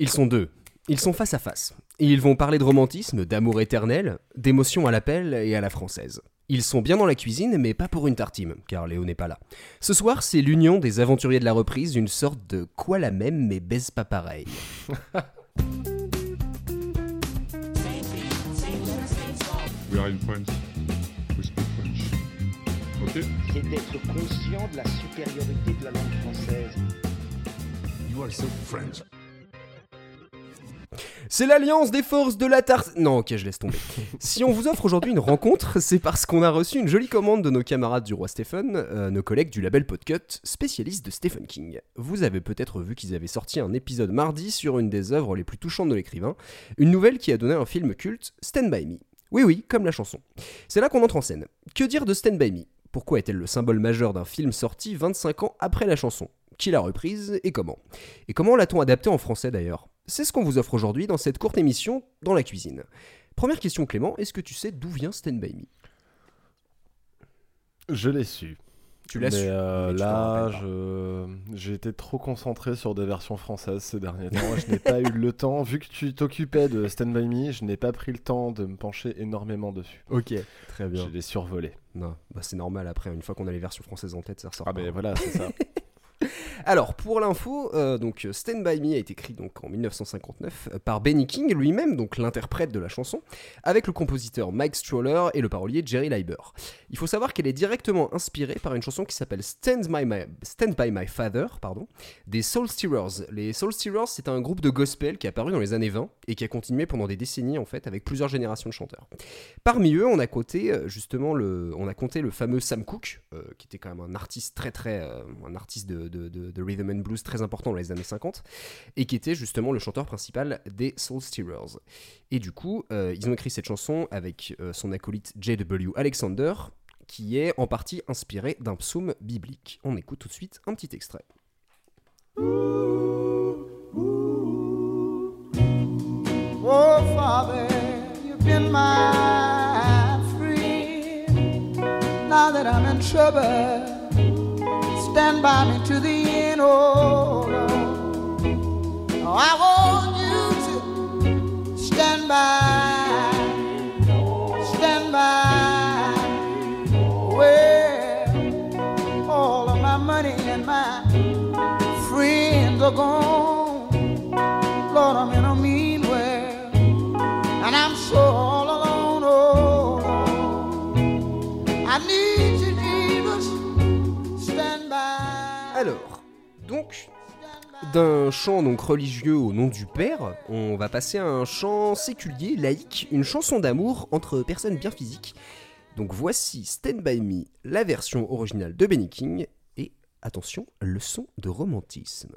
Ils sont deux. Ils sont face à face. Et ils vont parler de romantisme, d'amour éternel, d'émotion à l'appel et à la française. Ils sont bien dans la cuisine, mais pas pour une tartine, car Léo n'est pas là. Ce soir, c'est l'union des aventuriers de la reprise, une sorte de quoi la même mais baise pas pareil. We are in France. We speak French. Ok c'est d'être conscient de la supériorité de la langue française. You are so French. C'est l'alliance des forces de la tarte. Non, ok, je laisse tomber. si on vous offre aujourd'hui une rencontre, c'est parce qu'on a reçu une jolie commande de nos camarades du roi Stephen, euh, nos collègues du label Podcut, spécialistes de Stephen King. Vous avez peut-être vu qu'ils avaient sorti un épisode mardi sur une des œuvres les plus touchantes de l'écrivain, une nouvelle qui a donné un film culte, Stand By Me. Oui, oui, comme la chanson. C'est là qu'on entre en scène. Que dire de Stand By Me? Pourquoi est-elle le symbole majeur d'un film sorti 25 ans après la chanson? Qui l'a reprise et comment? Et comment l'a-t-on adapté en français d'ailleurs? C'est ce qu'on vous offre aujourd'hui dans cette courte émission dans la cuisine. Première question Clément, est-ce que tu sais d'où vient Stand By Me? Je l'ai su. Tu l'as su euh, tu là, je... j'ai été trop concentré sur des versions françaises ces derniers temps. je n'ai pas eu le temps, vu que tu t'occupais de Stand By Me, je n'ai pas pris le temps de me pencher énormément dessus. Ok, très Je bien. l'ai survolé. Non, bah c'est normal après, une fois qu'on a les versions françaises en tête, ça ressort. Ah ben voilà, c'est ça. Alors, pour l'info, euh, donc Stand By Me a été écrit donc en 1959 euh, par Benny King lui-même, donc l'interprète de la chanson, avec le compositeur Mike Stroller et le parolier Jerry Leiber. Il faut savoir qu'elle est directement inspirée par une chanson qui s'appelle Stand by, My, Father, pardon, des Soul Stirrers. Les Soul Stirrers, c'est un groupe de gospel qui est apparu dans les années 20 et qui a continué pendant des décennies en fait avec plusieurs générations de chanteurs. Parmi eux, on a compté euh, justement le, on a compté le fameux Sam Cooke, qui était quand même un artiste très très, un artiste de- de rhythm and blues très important dans les années 50, et qui était justement le chanteur principal des Soul Stirrers. Et du coup, euh, ils ont écrit cette chanson avec euh, son acolyte J.W. Alexander, qui est en partie inspiré d'un psaume biblique. On écoute tout de suite un petit extrait. Oh, Father, you've been my friend. Now that I'm in trouble, stand by me to the end, oh Lord. Oh, I d'un chant donc religieux au nom du Père, on va passer à un chant séculier, laïque, une chanson d'amour entre personnes bien physiques. Donc voici Stand By Me, la version originale de Benny King, et attention, leçon de romantisme.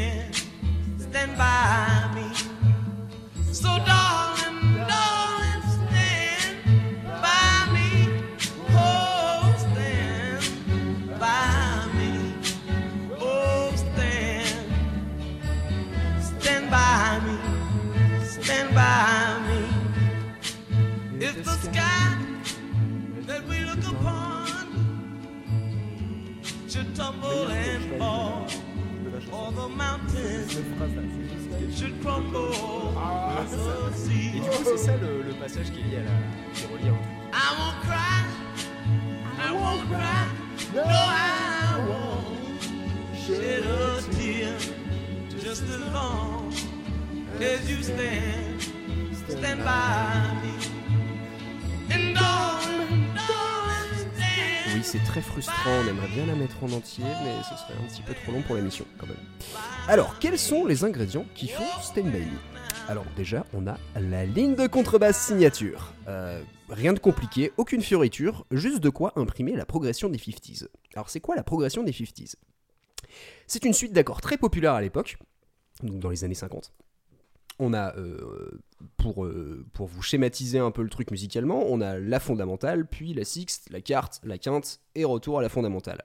petit peu trop long pour l'émission quand même. Alors, quels sont les ingrédients qui font Stand By Alors déjà, on a la ligne de contrebasse signature. Euh, rien de compliqué, aucune fioriture, juste de quoi imprimer la progression des 50s. Alors c'est quoi la progression des 50s C'est une suite d'accords très populaire à l'époque, donc dans les années 50. On a, euh, pour, euh, pour vous schématiser un peu le truc musicalement, on a la fondamentale, puis la sixte, la quarte, la quinte, et retour à la fondamentale.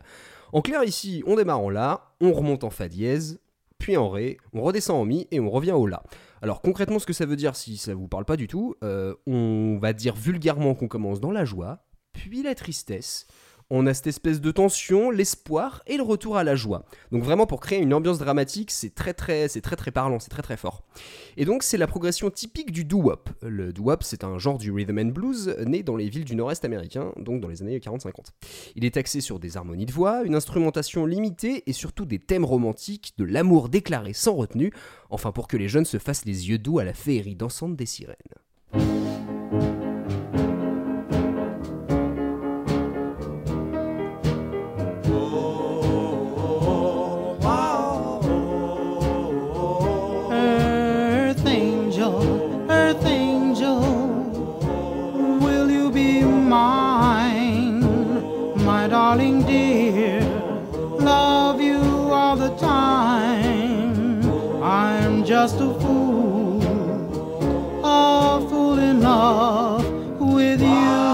En clair, ici, on démarre en La, on remonte en Fa dièse, puis en Ré, on redescend en Mi, et on revient au La. Alors concrètement, ce que ça veut dire, si ça vous parle pas du tout, euh, on va dire vulgairement qu'on commence dans la joie, puis la tristesse. On a cette espèce de tension, l'espoir et le retour à la joie. Donc vraiment pour créer une ambiance dramatique, c'est très très parlant, c'est très très fort. Et donc c'est la progression typique du doo-wop. Le doo-wop, c'est un genre du rhythm and blues né dans les villes du nord-est américain, donc dans les années 40-50. Il est axé sur des harmonies de voix, une instrumentation limitée et surtout des thèmes romantiques, de l'amour déclaré sans retenue, enfin pour que les jeunes se fassent les yeux doux à la féerie dansante des sirènes. Dear? Love you all the time. I'm just a fool, a fool in love with you.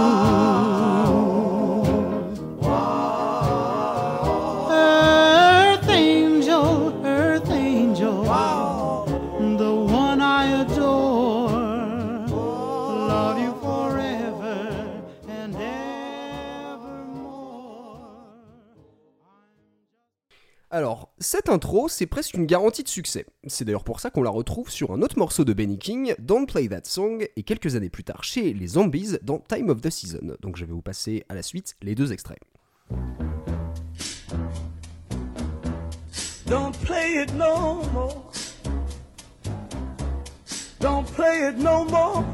Cette intro, c'est presque une garantie de succès. C'est d'ailleurs pour ça qu'on la retrouve sur un autre morceau de Benny King, Don't Play That Song, et quelques années plus tard chez les Zombies dans Time of the Season. Donc je vais vous passer à la suite les deux extraits. Don't play it no more. Don't play it no more.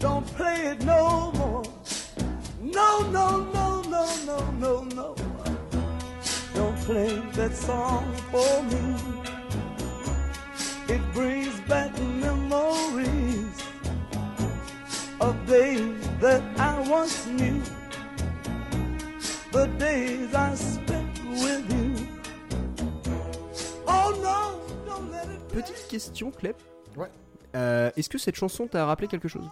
Don't play it no more. No, no, no, no, no, no, no. Play that song for me. It brings back memories of days that I once knew the days I spent with you. Oh no, don't let it Petite question, Clep. Ouais. Euh, Est-ce que cette chanson t'a rappelé quelque chose?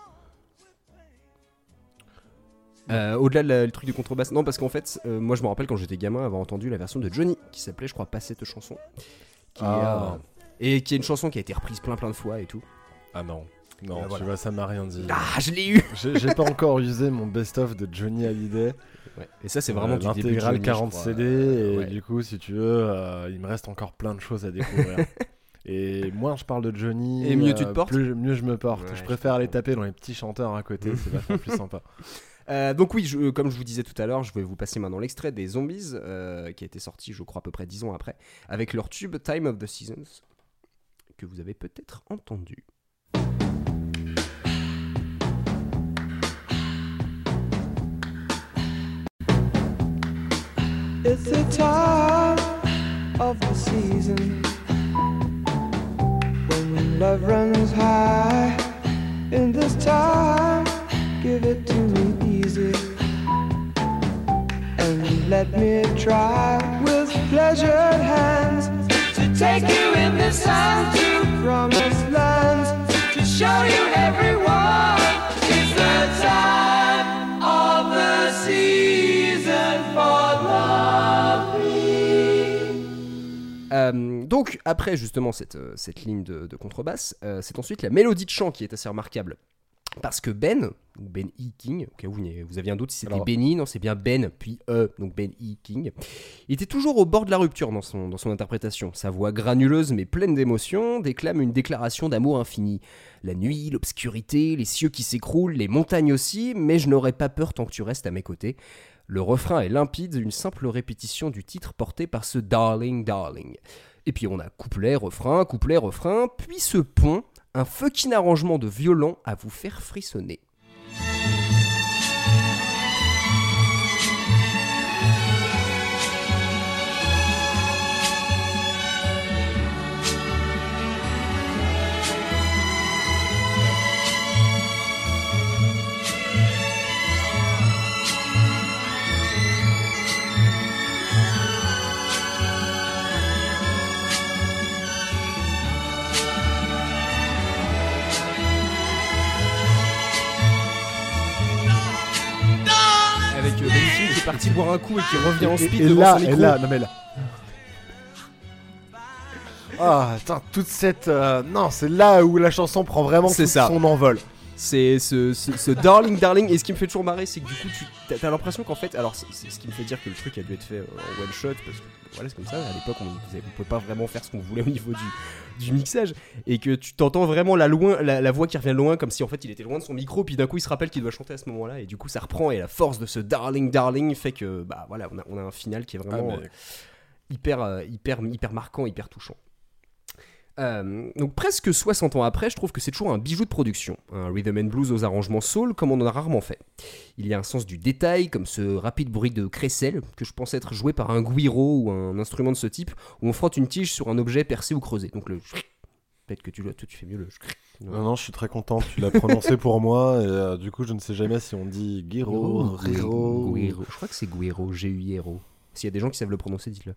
Euh, Au-delà le truc de contrebasse, non, parce qu'en fait, euh, moi je me rappelle quand j'étais gamin avoir entendu la version de Johnny qui s'appelait, je crois, Pas cette chanson. Qui est, Ah. euh, et qui est une chanson qui a été reprise plein plein de fois et tout. Ah non. Non, Ah, tu voilà. vois, ça m'a rien dit. Ah, je l'ai eu J'ai pas encore usé mon best-of de Johnny Hallyday. Ouais. Et ça, c'est vraiment Euh, du début Johnny, je 40 crois. CD. Euh, et ouais. du coup, si tu veux, euh, il me reste encore plein de choses à découvrir. et moins je parle de Johnny, Et mieux tu te portes plus, mieux je me porte. Ouais, je je préfère aller taper dans les petits chanteurs à côté, c'est vachement plus sympa. Euh, donc oui, comme je vous disais tout à l'heure, je vais vous passer maintenant l'extrait des Zombies, euh, qui a été sorti, je crois, à peu près 10 ans après, avec leur tube Time of the Seasons, que vous avez peut-être entendu. It's the time of the season when love runs high. In this time, let me try with pleasured hands to take you in this time to promised lands to show you everyone. It's the time of the season for love. Euh, donc après justement cette, euh, cette ligne de, de contrebasse, euh, c'est ensuite la mélodie de chant qui est assez remarquable. Parce que Ben, ou Ben E. King, au cas où vous n'avez- vous aviez un doute si c'était Alors- Benny, non c'est bien Ben, puis E, donc Ben E. King, il était toujours au bord de la rupture dans son, dans son interprétation. Sa voix granuleuse mais pleine d'émotion déclame une déclaration d'amour infini. La nuit, l'obscurité, les cieux qui s'écroulent, les montagnes aussi, mais je n'aurai pas peur tant que tu restes à mes côtés. Le refrain est limpide, une simple répétition du titre porté par ce Darling Darling. Et puis on a couplet, refrain, couplet, refrain, puis ce pont, un fucking arrangement de violon à vous faire frissonner. Film qui est parti boire un coup et qui revient en Et- speed et, devant là, son et là, non mais là. Ah, attends, toute cette. euh, non, c'est là où la chanson prend vraiment C'est tout ça. son envol. C'est ce, ce- ce darling darling. Et ce qui me fait toujours marrer c'est que du coup tu t'as, l'impression qu'en fait alors c'est, ce qui me fait dire que le truc a dû être fait euh, en one shot parce que voilà c'est comme ça. À l'époque on ne pouvait pas vraiment faire ce qu'on voulait au niveau du, du mixage. Et que tu t'entends vraiment la, loin, la, la voix qui revient loin comme si en fait il était loin de son micro puis d'un coup il se rappelle qu'il doit chanter à ce moment là et du coup ça reprend et la force de ce darling darling fait que bah voilà on a, on a un final qui est vraiment Ah, mais- euh, hyper, euh, hyper, hyper marquant, hyper touchant. Euh, donc presque 60 ans après, je trouve que c'est toujours un bijou de production. Un rhythm and blues aux arrangements soul comme on en a rarement fait. Il y a un sens du détail, comme ce rapide bruit de crécelle que je pense être joué par un guiro ou un instrument de ce type, où on frotte une tige sur un objet percé ou creusé. Donc le peut-être que tu, tu fais mieux le Non, non, je suis très content, tu l'as prononcé pour moi, et euh, du coup, je ne sais jamais si on dit Guiro, Guiro. Guiro. Je crois que c'est Guiro, G-U-I-R-O. S'il y a des gens qui savent le prononcer, dites-le.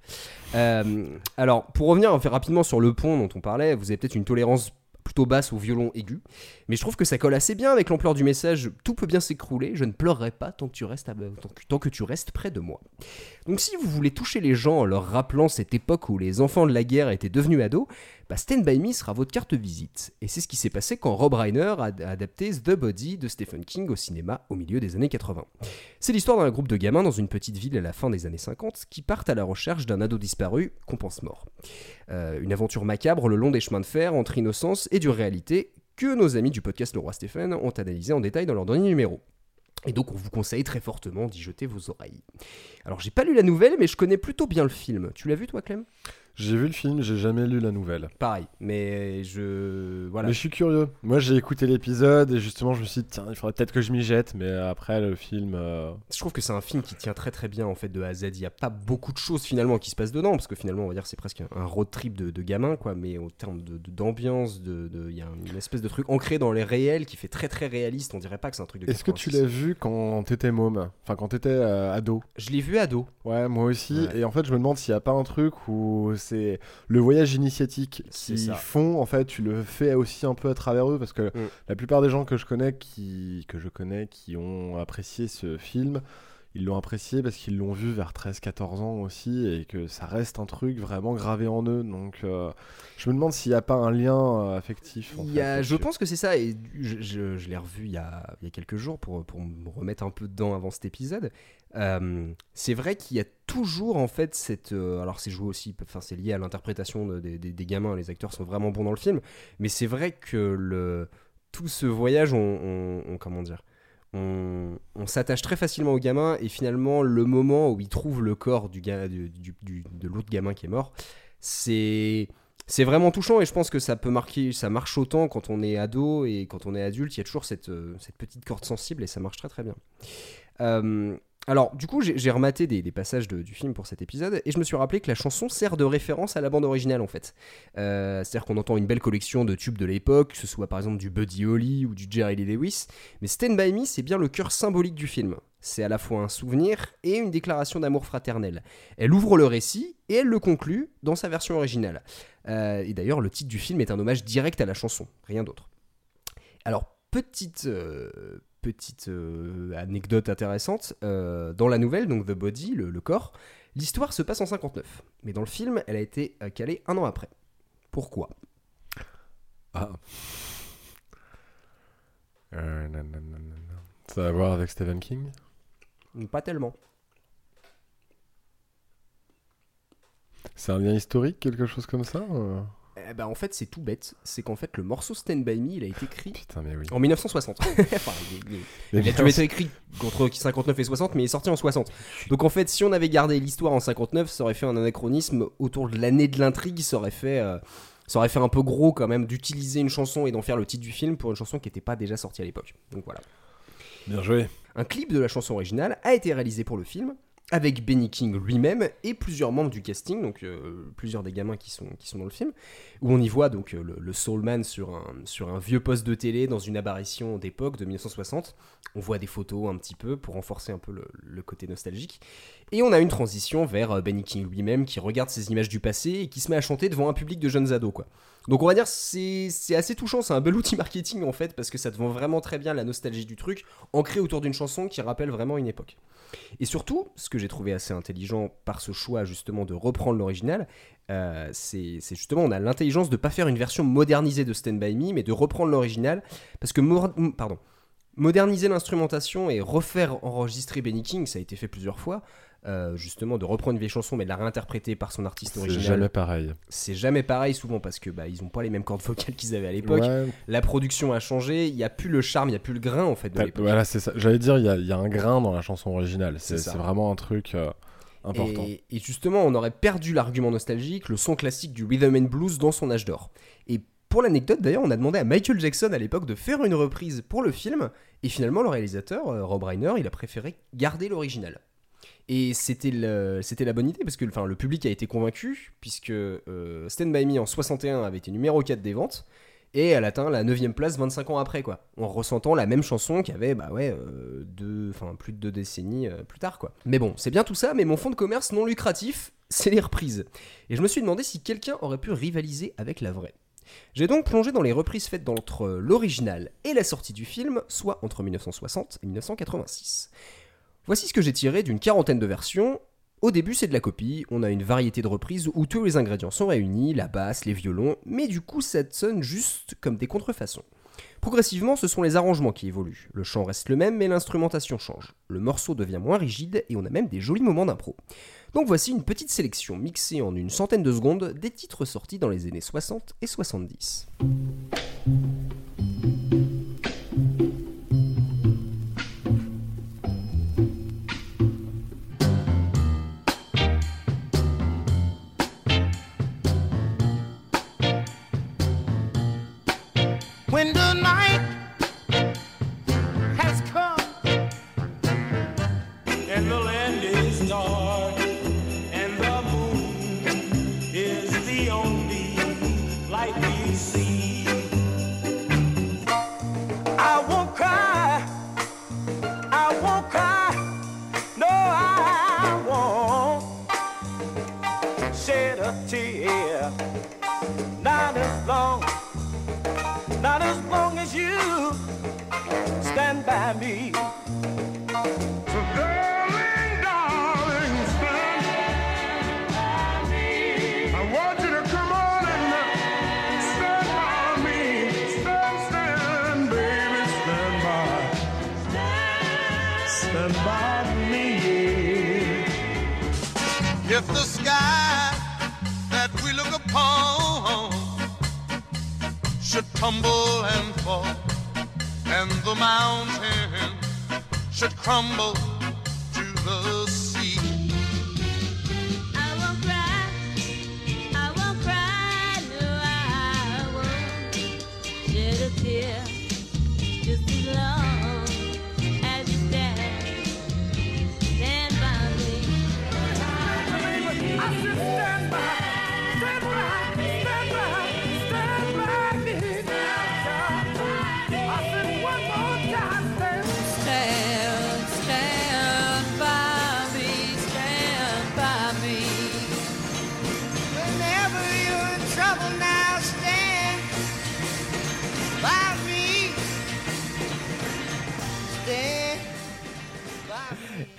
Euh, alors, pour revenir rapidement sur le pont dont on parlait, vous avez peut-être une tolérance plutôt basse au violon aigu, mais je trouve que ça colle assez bien avec l'ampleur du message. Tout peut bien s'écrouler, je ne pleurerai pas tant que tu restes, à- tant que tu restes près de moi. Donc, si vous voulez toucher les gens en leur rappelant cette époque où les enfants de la guerre étaient devenus ados, bah Stand By Me sera votre carte visite. Et c'est ce qui s'est passé quand Rob Reiner a adapté The Body de Stephen King au cinéma au milieu des années 80. C'est l'histoire d'un groupe de gamins dans une petite ville à la fin des années 50 qui partent à la recherche d'un ado disparu qu'on pense mort. Euh, une aventure macabre le long des chemins de fer entre innocence et dure réalité que nos amis du podcast Le Roi Stéphane ont analysé en détail dans leur dernier numéro. Et donc on vous conseille très fortement d'y jeter vos oreilles. Alors j'ai pas lu la nouvelle mais je connais plutôt bien le film. Tu l'as vu toi Clem? J'ai vu le film, j'ai jamais lu la nouvelle. Pareil, mais je... Voilà. Mais je suis curieux. Moi, j'ai écouté l'épisode et justement, je me suis dit, tiens, il faudrait peut-être que je m'y jette, mais après, le film. euh, Je trouve que c'est un film qui tient très très bien en fait de A à Z. Il n'y a pas beaucoup de choses finalement qui se passent dedans parce que finalement on va dire c'est presque un road trip de, de gamin quoi. Mais au terme de de- d'ambiance, de, de- il y a une espèce de truc ancré dans les réels qui fait très très réaliste. On dirait pas que c'est un truc de. Est-ce que tu 86. l'as vu quand t'étais môme? Enfin, quand t'étais euh, ado? Je l'ai vu ado. Ouais, moi aussi. Ouais. Et en fait, je me demande s'il n'y a pas un truc où c'est le voyage initiatique C'est qui ça. font, en fait, tu le fais aussi un peu à travers eux, parce que Mm. la plupart des gens que je connais qui que je connais qui ont apprécié ce film, ils l'ont apprécié parce qu'ils l'ont vu vers 13-14 ans aussi et que ça reste un truc vraiment gravé en eux. Donc, euh, je me demande s'il n'y a pas un lien euh, affectif. en Il y a, je pense que c'est ça, et je, je- je l'ai revu il y, a, il y a quelques jours pour, pour me remettre un peu dedans avant cet épisode. Euh, c'est vrai qu'il y a toujours en fait cette. euh, alors c'est joué aussi, enfin c'est lié à l'interprétation de- des, gamins, les acteurs sont vraiment bons dans le film, mais c'est vrai que le, tout ce voyage, on, on- on- comment dire on, s'attache très facilement au gamin et finalement le moment où il trouve le corps de l'autre gamin qui est mort, c'est c'est vraiment touchant et je pense que ça peut marquer, ça marche autant quand on est ado et quand on est adulte. Il y a toujours cette, euh, petite corde sensible et ça marche très très bien. Euh, alors, du coup, j'ai rematé des, passages du film pour cet épisode et je me suis rappelé que la chanson sert de référence à la bande originale en fait. Euh, C'est-à-dire qu'on entend une belle collection de tubes de l'époque, que ce soit par exemple du Buddy Holly ou du Jerry Lee Lewis, mais Stand By Me, c'est bien le cœur symbolique du film. C'est à la fois un souvenir et une déclaration d'amour fraternel. Elle ouvre le récit et elle le conclut dans sa version originale. Euh, et d'ailleurs, le titre du film est un hommage direct à la chanson, rien d'autre. Alors, petite, euh, petite euh, anecdote intéressante, euh, dans la nouvelle, donc The Body, le, le corps, l'histoire se passe en 59. Mais dans le film, elle a été euh, calée un an après. Pourquoi? Ah. Euh. Ça a à voir avec Stephen King? Pas tellement. C'est un lien historique, quelque chose comme ça Eh ben, en fait, c'est tout bête. C'est qu'en fait, le morceau Stand By Me, il a été écrit Putain, mais oui. en 1960. Enfin, il- il- Mais Il a dû être écrit entre 59 et 60, mais il est sorti en 60. Donc en fait, si on avait gardé l'histoire en 59, ça aurait fait un anachronisme autour de l'année de l'intrigue, ça aurait fait, euh, ça aurait fait un peu gros quand même d'utiliser une chanson et d'en faire le titre du film pour une chanson qui n'était pas déjà sortie à l'époque. Donc voilà. Bien joué. Un clip de la chanson originale a été réalisé pour le film avec Benny King lui-même et plusieurs membres du casting, donc euh, plusieurs des gamins qui sont, qui sont dans le film, où on y voit donc euh, le, le Soulman sur un, sur un vieux poste de télé dans une apparition d'époque de 1960. On voit des photos un petit peu pour renforcer un peu le, le côté nostalgique. Et on a une transition vers euh, Benny King lui-même qui regarde ces images du passé et qui se met à chanter devant un public de jeunes ados. Quoi. Donc on va dire c'est assez touchant, c'est un bel outil marketing en fait parce que ça te vend vraiment très bien la nostalgie du truc, ancré autour d'une chanson qui rappelle vraiment une époque. Et surtout, ce que j'ai trouvé assez intelligent par ce choix justement de reprendre l'original, euh, c'est justement on a l'intelligence de pas faire une version modernisée de Stand By Me, mais de reprendre l'original parce que pardon moderniser l'instrumentation et refaire enregistrer Benny King, ça a été fait plusieurs fois. euh, justement de reprendre une vieille chanson mais de la réinterpréter par son artiste C'est original jamais pareil. c'est jamais pareil souvent parce que bah ils ont pas les mêmes cordes vocales qu'ils avaient à l'époque Ouais, la production a changé il y a plus le charme il y a plus le grain en fait de l'époque voilà, c'est ça. J'allais dire, il y, y a un grain dans la chanson originale. C'est C'est c'est vraiment un truc euh, important. Et, et justement, on aurait perdu l'argument nostalgique, le son classique du rhythm and blues dans son âge d'or. Et pour l'anecdote, d'ailleurs, on a demandé à Michael Jackson à l'époque de faire une reprise pour le film, et finalement, le réalisateur, euh, Rob Reiner, il a préféré garder l'original. Et c'était la bonne idée, parce que le public a été convaincu, puisque euh, Stand By Me en 61 avait été numéro 4 des ventes, et elle atteint la 9 place 25 ans après, quoi. En ressentant la même chanson qu'il y avait, bah ouais, euh, plus de deux décennies plus tard, quoi. Mais bon, c'est bien tout ça, mais mon fonds de commerce non lucratif, c'est les reprises. Et je me suis demandé si quelqu'un aurait pu rivaliser avec la vraie. J'ai donc plongé dans les reprises faites entre l'original et la sortie du film, soit entre 1960 et 1986. Voici ce que j'ai tiré d'une quarantaine de versions. Au début, c'est de la copie, on a une variété de reprises où tous les ingrédients sont réunis, la basse, les violons, mais du coup, ça sonne juste comme des contrefaçons. Progressivement, ce sont les arrangements qui évoluent. Le chant reste le même, mais l'instrumentation change. Le morceau devient moins rigide et on a même des jolis moments d'impro. Donc voici une petite sélection mixée en une centaine de secondes des titres sortis dans les années 60 et 70. By me. If the sky that we look upon should tumble and fall, and the mountain should crumble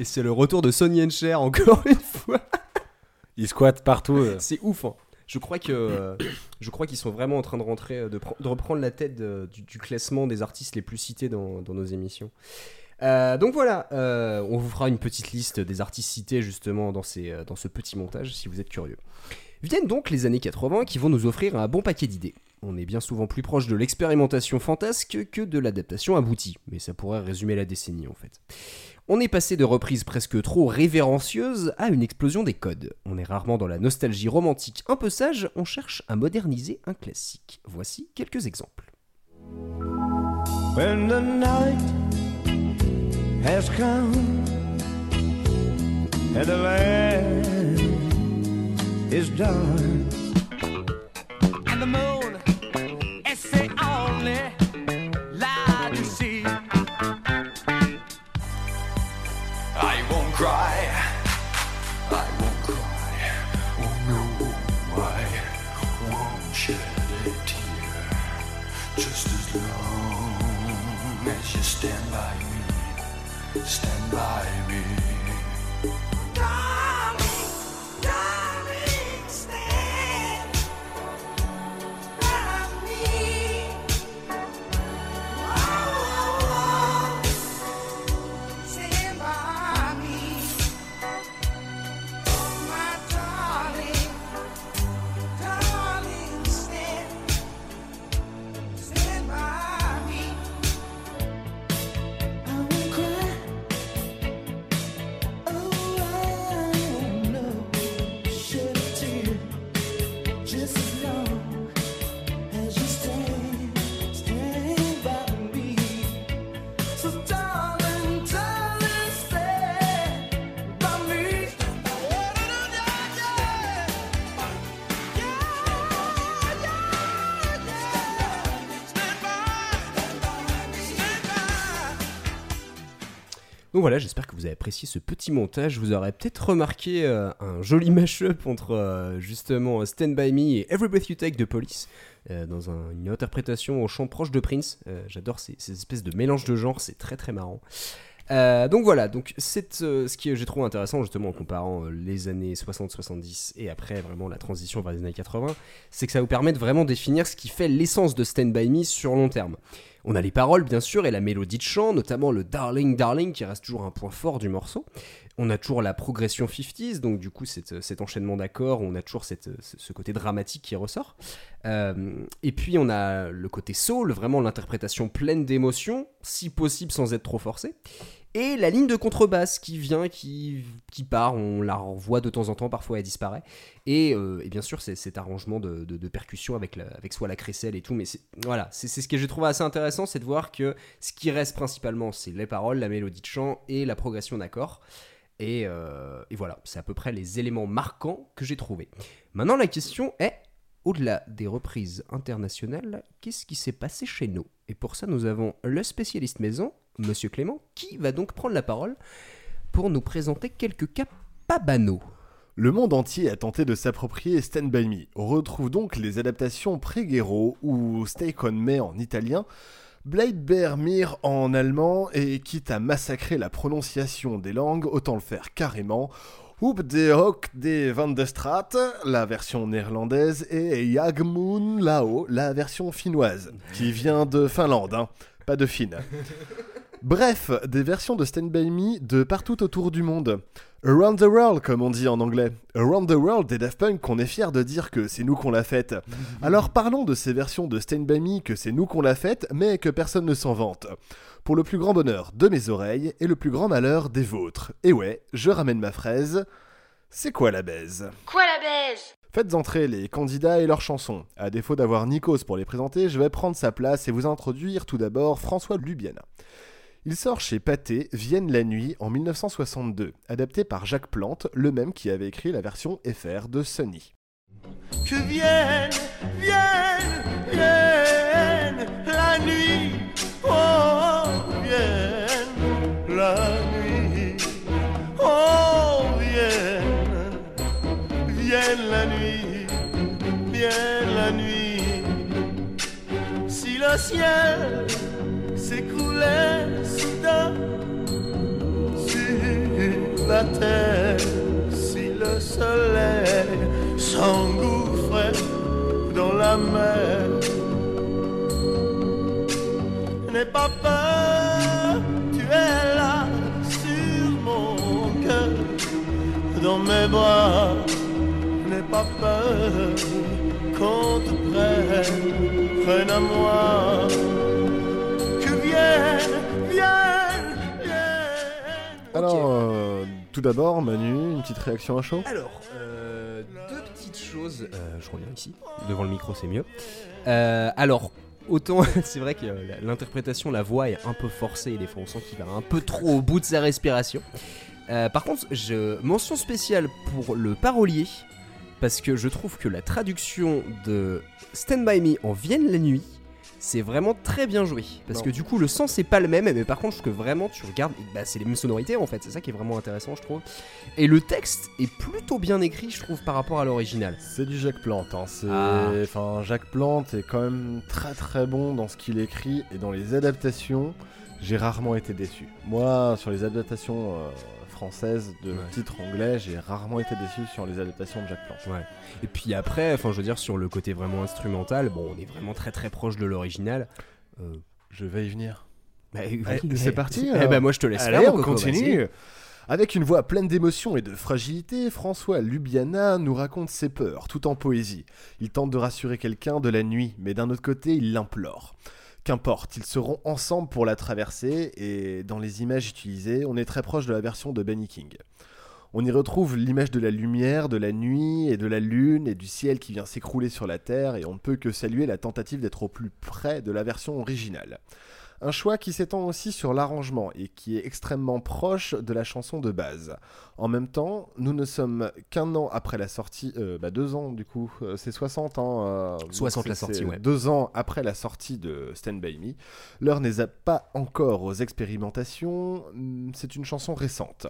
Et c'est le retour de Sonny and Cher encore une fois. Ils squattent partout. euh. C'est ouf. hein. Je crois que euh, je crois qu'ils sont vraiment en train de rentrer, euh, de, pre- de reprendre la tête de- du, du classement des artistes les plus cités dans, dans nos émissions. Euh, donc voilà, euh, on vous fera une petite liste des artistes cités justement dans, ces, euh, dans ce petit montage si vous êtes curieux. Viennent donc les années 80 qui vont nous offrir un bon paquet d'idées. On est bien souvent plus proche de l'expérimentation fantasque que de l'adaptation aboutie, mais ça pourrait résumer la décennie en fait. On est passé de reprises presque trop révérencieuses à une explosion des codes. On est rarement dans la nostalgie romantique un peu sage, on cherche à moderniser un classique. Voici quelques exemples. alive. Donc voilà, j'espère que vous avez apprécié ce petit montage. Vous aurez peut-être remarqué euh, un joli mash-up entre euh, justement Stand By Me et Every Breath You Take de Police, euh, dans un- une interprétation au chant proche de Prince. Euh, J'adore ces, ces espèces de mélange de genres, c'est très très marrant. Euh, donc voilà, donc c'est euh, ce que j'ai trouvé intéressant justement en comparant euh, les années 60-70 et après vraiment la transition vers les années 80, c'est que ça vous permet de vraiment définir ce qui fait l'essence de Stand By Me sur long terme. On a les paroles bien sûr et la mélodie de chant, notamment le Darling Darling qui reste toujours un point fort du morceau. On a toujours la progression 50s, donc du coup cette- cet enchaînement d'accords, on a toujours ce ce côté dramatique qui ressort. Euh, et puis on a le côté soul, vraiment l'interprétation pleine d'émotions, si possible sans être trop forcée. Et la ligne de contrebasse qui vient, qui, qui part, on la revoit de temps en temps, parfois elle disparaît. Et, euh, et bien sûr, c'est cet arrangement de, de, percussion avec, la- avec soit la crécelle et tout. Mais voilà, c'est c'est ce que j'ai trouvé assez intéressant, c'est de voir que ce qui reste principalement, c'est les paroles, la mélodie de chant et la progression d'accords. Et, euh, et voilà, c'est à peu près les éléments marquants que j'ai trouvés. Maintenant, la question est, au-delà des reprises internationales, qu'est-ce qui s'est passé chez nous? Et pour ça, nous avons le spécialiste maison, Monsieur Clément, qui va donc prendre la parole pour nous présenter quelques cas pas banaux. Le monde entier a tenté de s'approprier Stand By Me. On retrouve donc les adaptations Pregero ou Stay Con Me en italien, Blade Bear Mir en allemand, et quitte à massacrer la prononciation des langues, autant le faire carrément. Hoop de Hock de Van de Straat, la version néerlandaise, et Jagmoon Lao, la version finnoise, qui vient de Finlande, hein, pas de Fine. Bref, des versions de Stand By Me de partout autour du monde. Around the World, comme on dit en anglais. Around the World des Daft Punk qu'on est fier de dire que c'est nous qu'on l'a faite. Alors parlons de ces versions de Stand By Me que c'est nous qu'on l'a faite, mais que personne ne s'en vante. Pour le plus grand bonheur de mes oreilles et le plus grand malheur des vôtres. Et ouais, je ramène ma fraise. C'est quoi la baise? Quoi la baise? Faites entrer les candidats et leurs chansons. À défaut d'avoir Nikos pour les présenter, je vais prendre sa place et vous introduire tout d'abord François Lubiana. Il sort chez Pathé Vienne la nuit en 1962, adapté par Jacques Plante, le même qui avait écrit la version FR de Sunny. Que vienne, vienne, vienne la nuit. Oh, vienne la nuit. Oh, vienne, vienne la nuit. Vienne la nuit. Si le ciel s'écroulait sur la terre, si le soleil s'engouffrait dans la mer. N'aie pas peur, tu es là sur mon cœur, dans mes bras. N'aie pas peur qu'on te prenne, prenne à moi. Alors, euh, tout d'abord, Manu, une petite réaction à chaud Alors, euh, deux petites choses. Euh, je reviens ici. Devant le micro, c'est mieux. Euh, alors, autant, c'est vrai que euh, l'interprétation, la voix est un peu forcée. Et des fois, on sent qu'il va un peu trop au bout de sa respiration. Euh, par contre, je mention spéciale pour le parolier. Parce que je trouve que la traduction de Stand By Me en Vienne la nuit, c'est vraiment très bien joué. Parce Non. que du coup, le sens c'est pas le même, mais par contre, je trouve que vraiment, tu regardes, bah, c'est les mêmes sonorités en fait. C'est ça qui est vraiment intéressant, je trouve. Et le texte est plutôt bien écrit, je trouve, par rapport à l'original. C'est du Jacques Plante. Hein. c'est- Ah. Enfin, Jacques Plante est quand même très très bon dans ce qu'il écrit et dans les adaptations. J'ai rarement été déçu. Moi, sur les adaptations euh, françaises de Ouais. titres anglais. J'ai rarement été déçu sur les adaptations de Jacques. Ouais. Et puis après, enfin, je veux dire, sur le côté vraiment instrumental, bon, on est vraiment très très proche de l'original. Euh, Je vais y venir. bah, oui, Allez, mais- c'est parti, Eh bah, moi, je te laisse Allez, faire. on continue. Avec une voix pleine d'émotion et de fragilité, François Lubiana nous raconte ses peurs, tout en poésie. Il tente de rassurer quelqu'un de la nuit, mais d'un autre côté, il l'implore. Qu'importe, ils seront ensemble pour la traverser, et dans les images utilisées, on est très proche de la version de Benny King. On y retrouve l'image de la lumière, de la nuit et de la lune et du ciel qui vient s'écrouler sur la terre et on ne peut que saluer la tentative d'être au plus près de la version originale. Un choix qui s'étend aussi sur l'arrangement et qui est extrêmement proche de la chanson de base. En même temps, nous ne sommes qu'un an après la sortie, euh, bah deux ans du coup, euh, c'est 60 ans. euh, donc 60 la sortie, ouais. Deux ans après la sortie de Stand By Me. L'heure n'est pas encore aux expérimentations, hum, c'est une chanson récente.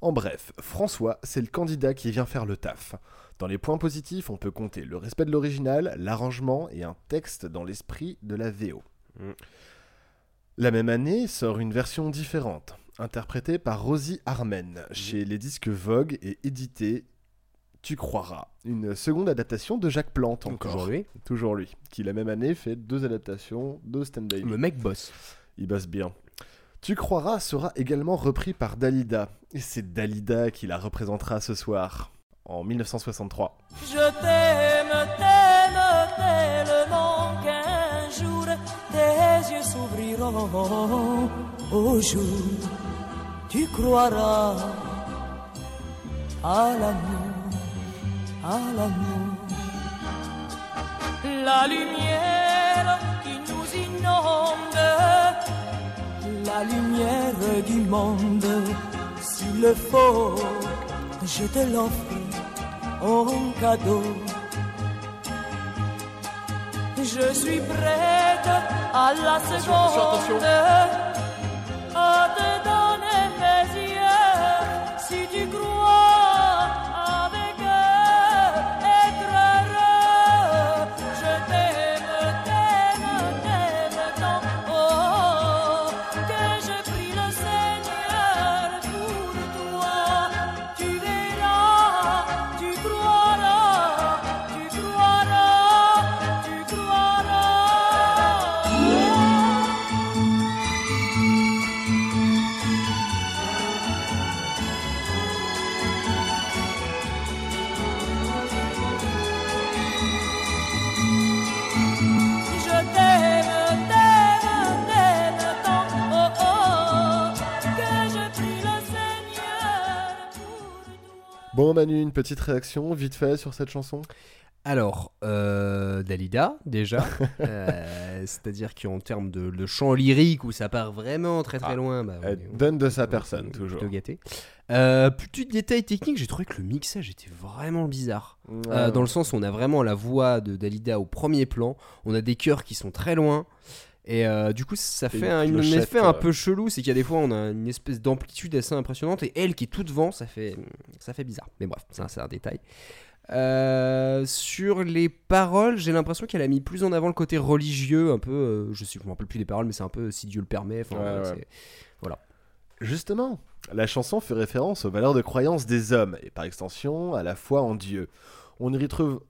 En bref, François, c'est le candidat qui vient faire le taf. Dans les points positifs, on peut compter le respect de l'original, l'arrangement et un texte dans l'esprit de la VO. Mm. La même année sort une version différente, interprétée par Rosie Armen chez les disques Vogue et éditée Tu croiras, une seconde adaptation de Jacques Plante encore. toujours lui. Toujours lui, qui la même année fait deux adaptations de Stand. Le mec boss. Il bosse bien. Tu croiras sera également repris par Dalida. Et c'est Dalida qui la représentera ce soir, en 1963. Je t'aime, yeux s'ouvriront. Au jour, tu croiras à l'amour, à l'amour. La lumière qui nous inonde, la lumière du monde, s'il le faut, je te l'offre en cadeau. Je suis prête à la seconde Bon Manu, une petite réaction vite fait sur cette chanson? Alors, euh, Dalida, déjà. Euh, C'est-à-dire qu'en termes de, de chant lyrique, où ça part vraiment très très Ah, loin, bah, Elle on- donne de sa on- personne, toujours. plutôt gâté. Euh, petit détail technique, j'ai trouvé que le mixage était vraiment bizarre. Euh, dans le sens où on a vraiment la voix de Dalida au premier plan, on a des chœurs qui sont très loin. Et euh, du coup, ça fait un, une- un effet un euh. peu chelou, c'est qu'il y a des fois on a une espèce d'amplitude assez impressionnante et elle qui est tout devant, ça fait, ça fait bizarre. Mais bref, c'est un détail. Euh, sur les paroles, j'ai l'impression qu'elle a mis plus en avant le côté religieux, un peu, euh, je sais, je me rappelle plus des paroles, mais c'est un peu si Dieu le permet. enfin, Ouais, ouais. c'est- Justement, la chanson fait référence aux valeurs de croyance des hommes, et par extension à la foi en Dieu. On y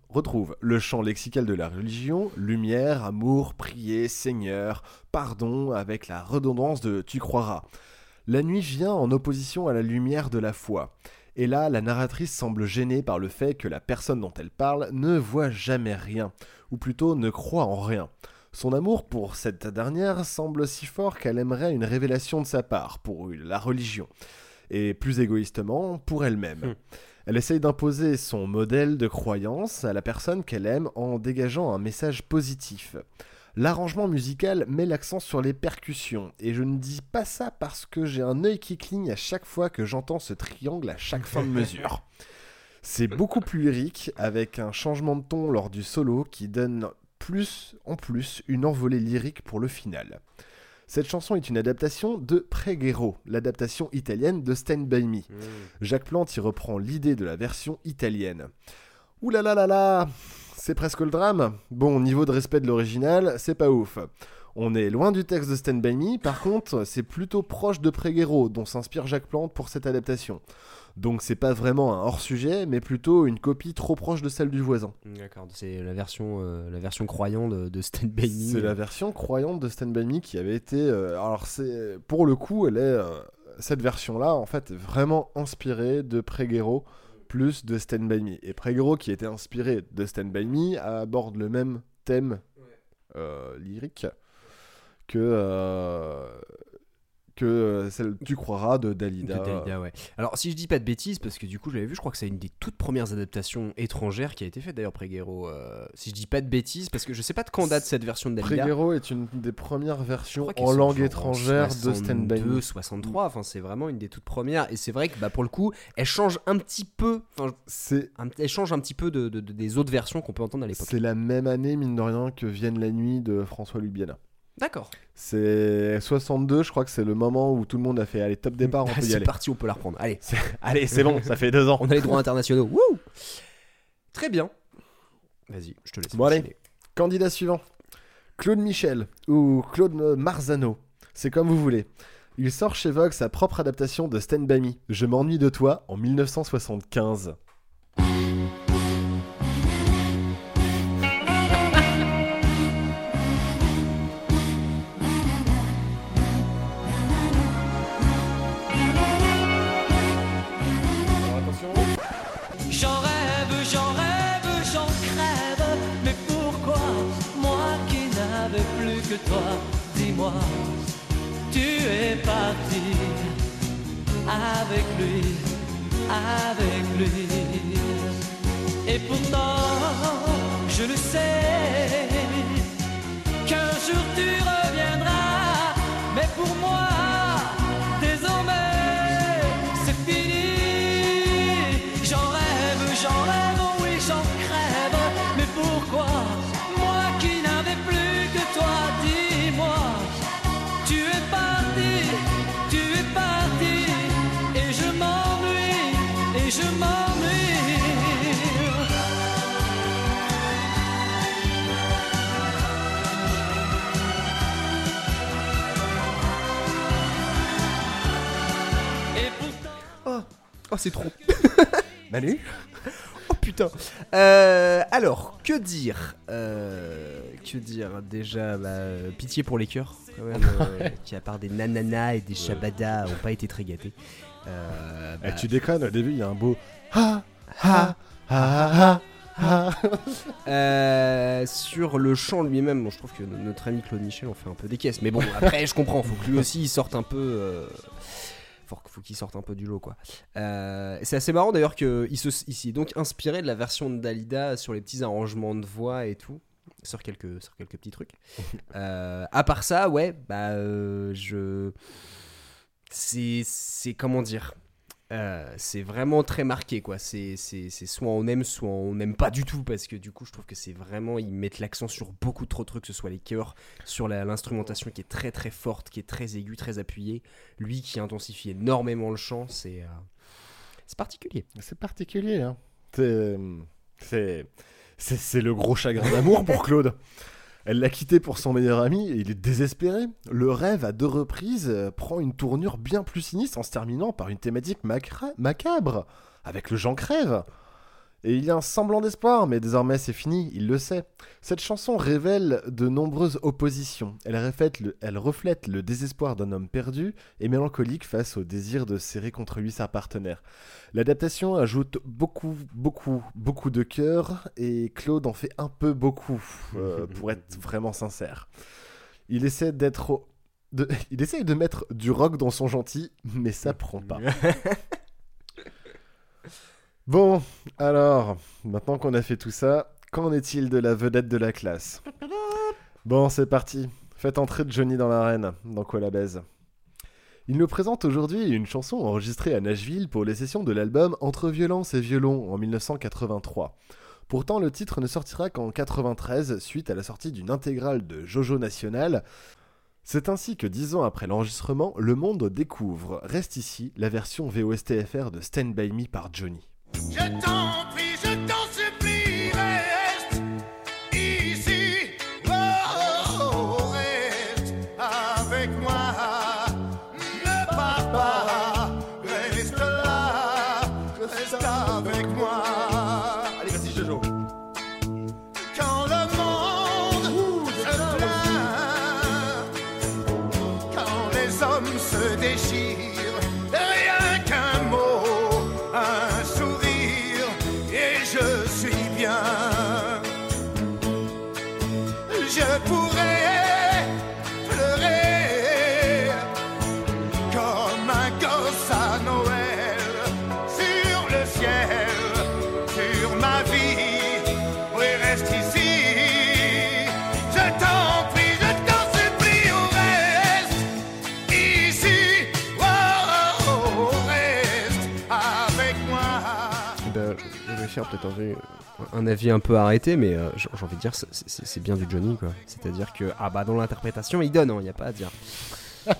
retrouve, le chant lexical de la religion, lumière, amour, prier, Seigneur, pardon, avec la redondance de tu croiras. La nuit vient en opposition à la lumière de la foi. Et là, la narratrice semble gênée par le fait que la personne dont elle parle ne voit jamais rien, ou plutôt ne croit en rien. Son amour pour cette dernière semble si fort qu'elle aimerait une révélation de sa part pour la religion, et plus égoïstement pour elle-même. Hmm. Elle essaye d'imposer son modèle de croyance à la personne qu'elle aime en dégageant un message positif. L'arrangement musical met l'accent sur les percussions, et je ne dis pas ça parce que j'ai un œil qui cligne à chaque fois que j'entends ce triangle à chaque fin de mesure. C'est beaucoup plus lyrique, avec un changement de ton lors du solo qui donne plus en plus une envolée lyrique pour le final. Cette chanson est une adaptation de Preghiero, l'adaptation italienne de Stand By Me. Jacques Plante y reprend l'idée de la version italienne. Ouh là là là là C'est presque le drame. Bon, niveau de respect de l'original, c'est pas ouf. On est loin du texte de Stand By Me, par contre, c'est plutôt proche de Préguero, dont s'inspire Jacques Plante pour cette adaptation. Donc c'est pas vraiment un hors-sujet, mais plutôt une copie trop proche de celle du voisin. D'accord, c'est la version, euh, la version croyante de, de Stand By Me. C'est la version croyante de Stand By Me qui avait été. euh, alors c'est pour le coup, elle est euh, cette version-là en fait est vraiment inspirée de Préguero plus de Stand By Me. Et Préguero qui était inspiré de Stand By Me aborde le même thème euh, lyrique que euh, que euh, celle Tu croiras de Dalida. De Dalida, ouais. Alors, si je dis pas de bêtises, parce que du coup, je l'avais vu, je crois que c'est une des toutes premières adaptations étrangères qui a été faite d'ailleurs, Préguero. euh, si je dis pas de bêtises, parce que je sais pas de quand date cette version de Dalida. Préguero est une des premières versions en langue étrangère de Stand By 62, Me. 63, enfin c'est vraiment une des toutes premières et c'est vrai que bah, pour le coup elle change un petit peu, C'est elle change un petit peu de, de- de- des autres versions qu'on peut entendre à l'époque. c'est la même année mine de rien que Vienne la nuit de François Lubiana. D'accord. C'est 62, je crois que c'est le moment où tout le monde a fait allez top départ, on peut y c'est aller. parti, on peut la reprendre. Allez, Allez, c'est bon, ça fait deux ans. on a les droits internationaux. Wouh Très bien. Vas-y, je te laisse. Bon, allez. Candidat suivant. Claude Michel ou Claude Marzano. C'est comme vous voulez. Il sort chez Vogue sa propre adaptation de Stand By Me, Je m'ennuie de toi, en 1975. Tu es parti avec lui, avec lui. Et pourtant, je le sais, qu'un jour tu reviendras. Mais pour moi, Oh, c'est trop. Manu Oh putain. Euh, alors, que dire Euh, Que dire déjà bah, euh, Pitié pour les cœurs, quand même, euh, qui à part des nananas et des shabadas, ont pas été très gâtés. Euh, Eh, bah, Tu déconnes, au début il y a un beau ha ha ha ha ha. Euh, sur le chant lui-même, bon, je trouve que no- notre ami Claude Michel en fait un peu des caisses. Mais bon, après, je comprends. Faut que lui aussi il sorte un peu. euh, faut, faut qu'il sorte un peu du lot, quoi. Euh, c'est assez marrant d'ailleurs qu'il se, il s'est donc inspiré de la version de Dalida sur les petits arrangements de voix et tout. Sur quelques, sur quelques petits trucs. Euh, à part ça, ouais, bah, euh, je. C'est. C'est comment dire euh, c'est vraiment très marqué quoi. C'est soit on aime, soit on n'aime pas du tout parce que du coup je trouve que c'est vraiment ils mettent l'accent sur beaucoup trop de trucs, que ce soit les chœurs, sur l'instrumentation qui est très très forte, qui est très aiguë, très appuyée. Lui qui intensifie énormément le chant, c'est euh, c'est particulier. C'est particulier, hein. C'est c'est le gros chagrin d'amour pour Claude. Elle l'a quitté pour son meilleur ami et il est désespéré. Le rêve, à deux reprises, euh, prend une tournure bien plus sinistre en se terminant par une thématique macabre, avec le Jean crève. Et il y a un semblant d'espoir, mais désormais c'est fini, il le sait. Cette chanson révèle de nombreuses oppositions. Elle reflète le, elle reflète le désespoir d'un homme perdu et mélancolique face au désir de serrer contre lui sa partenaire. L'adaptation ajoute beaucoup, beaucoup, beaucoup de cœur et Claude en fait un peu beaucoup, euh, pour être vraiment sincère. Il essaie d'être. De, il essaie de mettre du rock dans son gentil, mais ça prend pas. Bon, alors, maintenant qu'on a fait tout ça, qu'en est-il de la vedette de la classe Bon, c'est parti. Faites entrer Johnny dans l'arène, dans quoi la baise Il nous présente aujourd'hui une chanson enregistrée à Nashville pour les sessions de l'album Entre violence et violon en 1983. Pourtant, le titre ne sortira qu'en 93 suite à la sortie d'une intégrale de Jojo National. C'est ainsi que dix ans après l'enregistrement, le monde découvre, reste ici, la version VOSTFR de Stand By Me par Johnny. Je t'en prie, je t'en peut-être un, un avis un peu arrêté, mais euh, j'ai envie de dire, c'est- bien du Johnny, quoi. C'est-à-dire que, ah bah, dans l'interprétation, il donne, il n'y a pas à dire.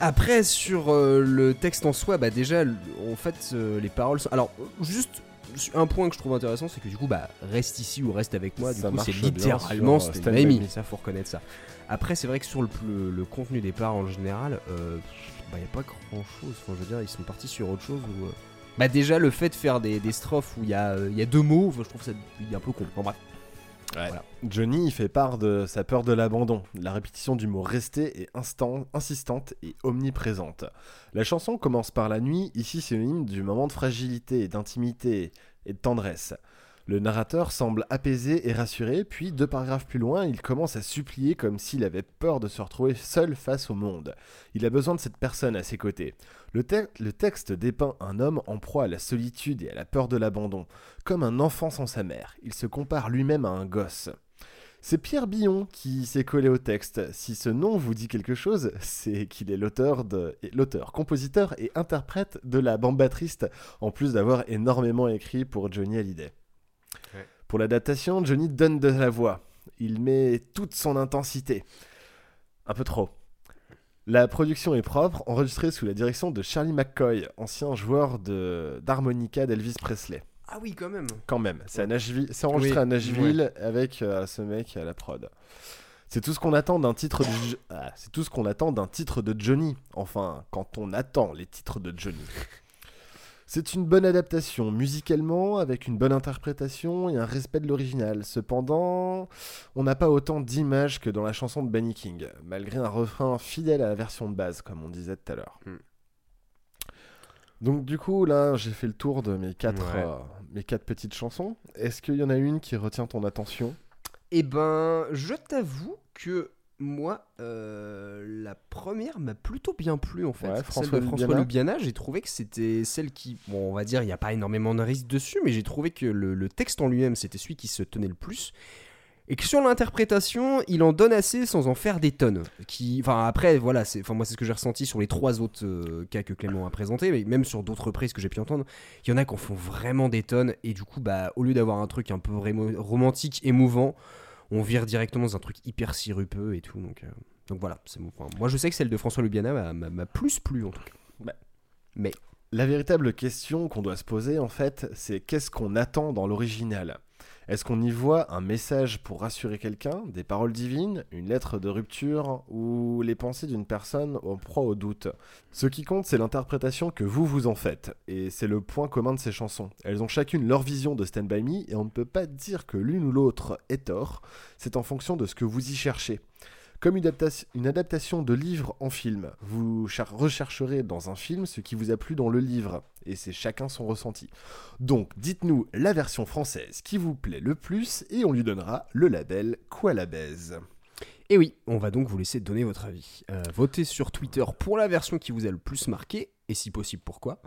Après, sur euh, le texte en soi, bah déjà, en fait, euh, les paroles sont... Alors, juste un point que je trouve intéressant, c'est que du coup, bah, reste ici ou reste avec moi, du Ça coup, c'est littéralement Raimi, Raimi. ça, faut reconnaître ça. Après, c'est vrai que sur le, le- le contenu des paroles en général, bah, il n'y a pas grand-chose. Enfin, je veux dire, ils sont partis sur autre chose. Bah déjà le fait de faire des, des strophes où il y, a, euh, il y a deux mots, je trouve ça il est un peu con. Bon, bref. Voilà. Johnny, il fait part de sa peur de l'abandon. La répétition du mot rester est instant, insistante et omniprésente. La chanson commence par la nuit, ici synonyme du moment de fragilité, et d'intimité et de tendresse. Le narrateur semble apaisé et rassuré, puis deux paragraphes plus loin, il commence à supplier comme s'il avait peur de se retrouver seul face au monde. Il a besoin de cette personne à ses côtés. Le, te- le texte dépeint un homme en proie à la solitude et à la peur de l'abandon, comme un enfant sans sa mère. Il se compare lui-même à un gosse. C'est Pierre Billon qui s'est collé au texte. Si ce nom vous dit quelque chose, c'est qu'il est l'auteur, l'auteur, compositeur et interprète de la bamba triste, en plus d'avoir énormément écrit pour Johnny Hallyday. Ouais. Pour l'adaptation, Johnny donne de la voix. Il met toute son intensité. Un peu trop. La production est propre, enregistrée sous la direction de Charlie McCoy, ancien joueur de, d'harmonica d'Elvis Presley. Ah oui, quand même. Quand même, c'est Nashville, enregistré Oui, à Nashville avec euh, ce mec à la prod. C'est tout ce qu'on attend d'un titre de ah, c'est tout ce qu'on attend d'un titre de Johnny. Enfin, quand on attend les titres de Johnny. C'est une bonne adaptation musicalement, avec une bonne interprétation et un respect de l'original. Cependant, on n'a pas autant d'images que dans la chanson de Benny King, malgré un refrain fidèle à la version de base, comme on disait tout à l'heure. Hmm. Donc du coup, là, j'ai fait le tour de mes quatre, Ouais. euh, mes quatre petites chansons. Est-ce qu'il y en a une qui retient ton attention? Eh ben, je t'avoue que moi, euh, la première m'a plutôt bien plu en fait. Ouais, Celle François de François Lubiana. J'ai trouvé que c'était celle qui, bon, on va dire, il n'y a pas énormément de risques dessus, mais j'ai trouvé que le, le texte en lui-même, c'était celui qui se tenait le plus. Et que sur l'interprétation, il en donne assez sans en faire des tonnes. Qui, enfin après, voilà, c'est, enfin moi c'est ce que j'ai ressenti sur les trois autres euh, cas que Clément a présentés, mais même sur d'autres reprises que j'ai pu entendre, il y en a qui en font vraiment des tonnes. Et du coup, bah, au lieu d'avoir un truc un peu romantique, émouvant, on vire directement dans un truc hyper sirupeux et tout. Donc, euh, donc voilà, c'est mon point. Moi, je sais que celle de François Lubiana m'a- plus plu en tout cas. Bah. Mais La véritable question qu'on doit se poser, en fait, c'est qu'est-ce qu'on attend dans l'original? Est-ce qu'on y voit un message pour rassurer quelqu'un, des paroles divines, une lettre de rupture ou les pensées d'une personne en proie au doute? Ce qui compte, c'est l'interprétation que vous vous en faites, et c'est le point commun de ces chansons. Elles ont chacune leur vision de Stand By Me, et on ne peut pas dire que l'une ou l'autre est tort, c'est en fonction de ce que vous y cherchez. Comme une, adaptation- une adaptation de livre en film, vous rechercherez dans un film ce qui vous a plu dans le livre, et c'est chacun son ressenti. Donc dites-nous la version française qui vous plaît le plus, et on lui donnera le label Quoi la baise. Et oui, on va donc vous laisser donner votre avis. Euh, votez sur Twitter pour la version qui vous a le plus marqué, et si possible pourquoi.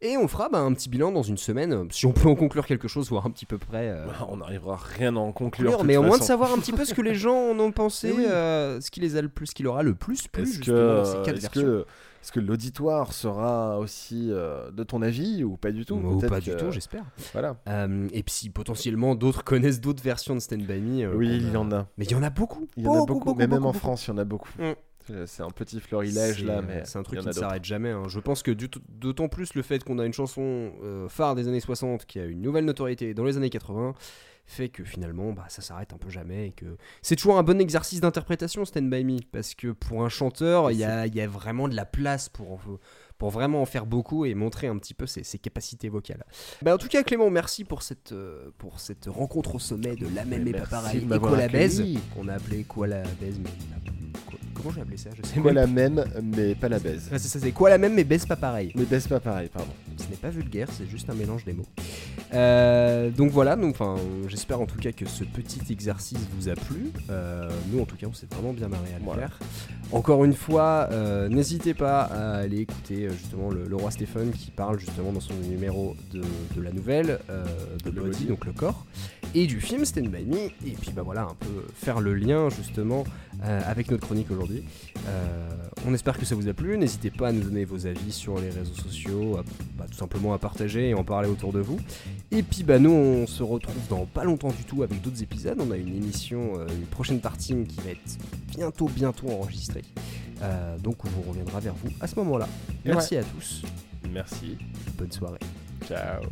Et on fera bah, un petit bilan dans une semaine, euh, si on peut en conclure quelque chose, voire un petit peu près. euh, On n'arrivera rien à en conclure. mais au moins de savoir un petit peu ce que les gens en ont pensé, Eh oui. euh, ce qui les a le plus, ce qui leur a le plus plu justement dans ces que, quatre versions. que, est-ce que l'auditoire sera aussi euh, de ton avis ou pas du tout? Ou pas du tout, j'espère. Voilà. Euh, et puis si potentiellement d'autres connaissent d'autres versions de Stand By Me. euh, Oui, il y a- en a. Mais il y en a beaucoup. Il y en a beaucoup, beaucoup, mais même beaucoup, en beaucoup. France, il y en a beaucoup. Mm. C'est- C'est un petit florilège là, mais c'est un truc qui ne s'arrête jamais. hein. Je pense que d'autant plus le fait qu'on a une chanson euh, phare des années 60 qui a une nouvelle notoriété dans les années 80 fait que finalement bah, ça s'arrête un peu jamais et que c'est toujours un bon exercice d'interprétation Stand By Me parce que pour un chanteur il y a, il y a vraiment de la place pour, pour vraiment en faire beaucoup et montrer un petit peu ses, ses capacités vocales. Bah, en tout cas, Clément, merci pour cette, euh, pour cette rencontre au sommet de la même et pareil. Et accueilli. qu'on a appelé quoi la baise, mais quoi- comment j'ai appelé ça Je sais Quoi même la même, mais pas la baise. C'est ça, c'est quoi la même mais baise pas pareil. Mais baise pas pareil, pardon. Ce n'est pas vulgaire, c'est juste un mélange des mots. Euh, donc voilà, donc, j'espère en tout cas que ce petit exercice vous a plu. Euh, nous en tout cas, on s'est vraiment bien marré à le Voilà. faire. Encore une fois, euh, n'hésitez pas à aller écouter justement le, le roi Stéphane qui parle justement dans son numéro de, de la nouvelle de Body, Body. donc le corps, et du film Stand By Me. Et puis bah voilà, un peu faire le lien justement avec notre chronique aujourd'hui. On espère que ça vous a plu. N'hésitez pas à nous donner vos avis sur les réseaux sociaux, à- bah, tout simplement à partager et en parler autour de vous. Et puis bah nous on se retrouve dans pas longtemps du tout avec d'autres épisodes. On a une émission, euh, une prochaine partie qui va être bientôt bientôt enregistrée. Euh, donc on vous reviendra vers vous à ce moment-là. Merci à tous. Merci. Bonne soirée. Ciao.